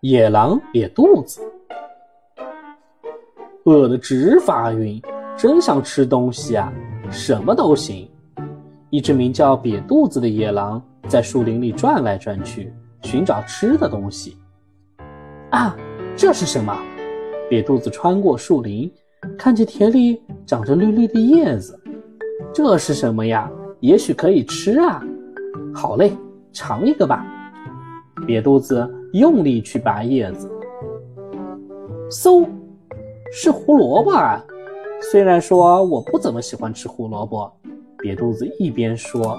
野狼瘪肚子，饿得直发晕，真想吃东西啊！什么都行。一只名叫瘪肚子的野狼在树林里转来转去，寻找吃的东西。啊，这是什么？瘪肚子穿过树林，看见田里长着绿绿的叶子。这是什么呀？也许可以吃啊！好嘞，尝一个吧。瘪肚子用力去拔叶子，嗖，是胡萝卜啊！虽然说我不怎么喜欢吃胡萝卜，瘪肚子一边说，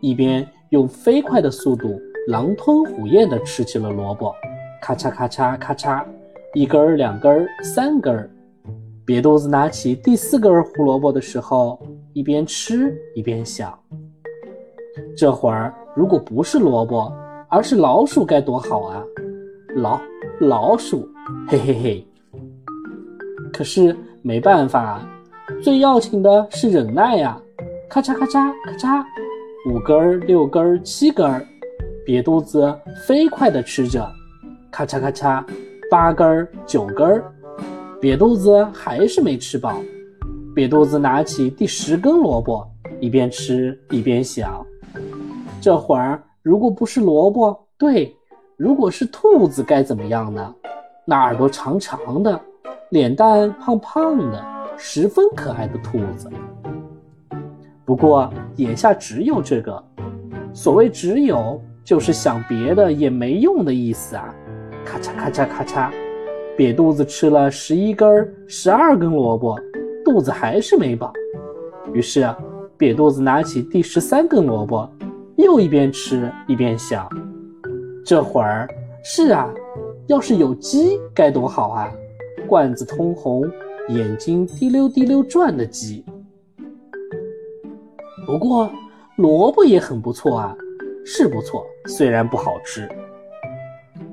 一边用飞快的速度狼吞虎咽地吃起了萝卜，咔嚓咔嚓咔嚓，一根儿、两根儿、三根儿。瘪肚子拿起第四根胡萝卜的时候，一边吃一边想：这会儿如果不是萝卜，而是老鼠该多好啊！老老鼠，嘿嘿嘿。可是没办法，最要紧的是忍耐呀！咔嚓咔嚓咔嚓，五根儿、六根儿、七根儿，瘪肚子飞快地吃着，咔嚓咔嚓，八根儿、九根儿，瘪肚子还是没吃饱。瘪肚子拿起第十根萝卜，一边吃一边想：这会儿。如果不是萝卜，对，如果是兔子该怎么样呢？那耳朵长长的，脸蛋胖胖的，十分可爱的兔子。不过眼下只有这个，所谓只有，就是想别的也没用的意思啊！咔嚓咔嚓咔嚓，瘪肚子吃了十一根、十二根萝卜，肚子还是没饱。于是，瘪肚子拿起第十三根萝卜。又一边吃一边想，这会儿是啊，要是有鸡该多好啊！罐子通红，眼睛滴溜滴溜转的鸡。不过萝卜也很不错啊，是不错，虽然不好吃。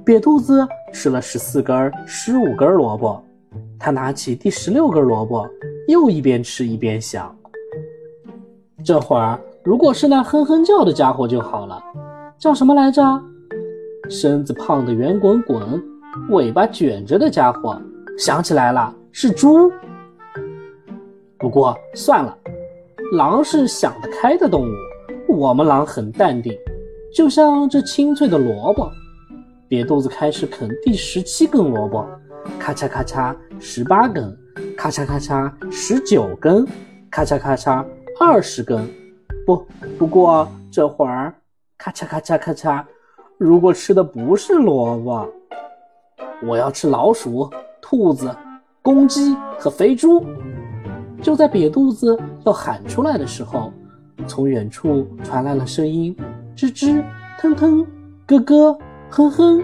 瘪肚子吃了十四根、十五根萝卜，他拿起第十六根萝卜，又一边吃一边想，这会儿。如果是那哼哼叫的家伙就好了，叫什么来着？身子胖的圆滚滚，尾巴卷着的家伙，想起来了，是猪。不过算了，狼是想得开的动物，我们狼很淡定。就像这清脆的萝卜，瘪肚子开始啃第十七根萝卜，咔嚓咔嚓十八根，咔嚓咔嚓十九根，咔嚓咔嚓二十根。不，不过这会儿，咔嚓咔嚓咔嚓，如果吃的不是萝卜，我要吃老鼠、兔子、公鸡和肥猪。就在瘪肚子要喊出来的时候，从远处传来了声音：吱吱、腾腾、咯咯、哼哼。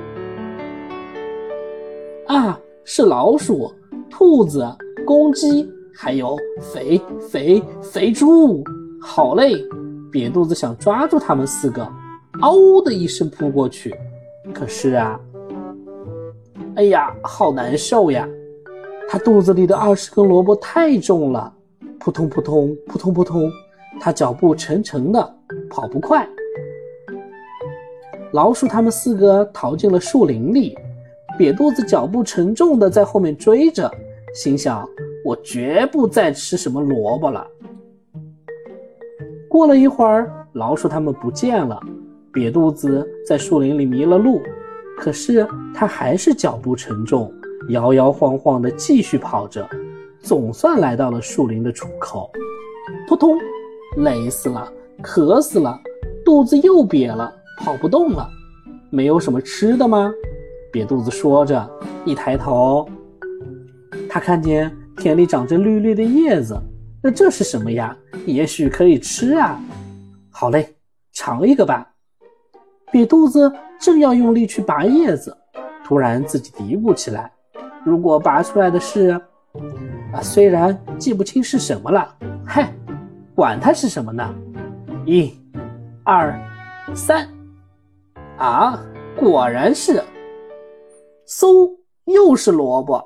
啊，是老鼠、兔子、公鸡，还有肥肥肥猪。好嘞，瘪肚子想抓住他们四个，嗷的一声扑过去。可是啊，哎呀，好难受呀！他肚子里的二十根萝卜太重了，扑通扑通扑通扑通，他脚步沉沉的，跑不快。老鼠他们四个逃进了树林里，瘪肚子脚步沉重的在后面追着，心想：我绝不再吃什么萝卜了。过了一会儿，老鼠他们不见了，瘪肚子在树林里迷了路，可是他还是脚步沉重，摇摇晃晃地继续跑着，总算来到了树林的出口。扑通，累死了，渴死了，肚子又瘪了，跑不动了。没有什么吃的吗？瘪肚子说着，一抬头，他看见田里长着绿绿的叶子。那这是什么呀？也许可以吃啊！好嘞，尝一个吧。瘪肚子正要用力去拔叶子，突然自己嘀咕起来：“如果拔出来的是……啊，虽然记不清是什么了，嗨，管它是什么呢？一、二、三，啊，果然是，嗖，又是萝卜。”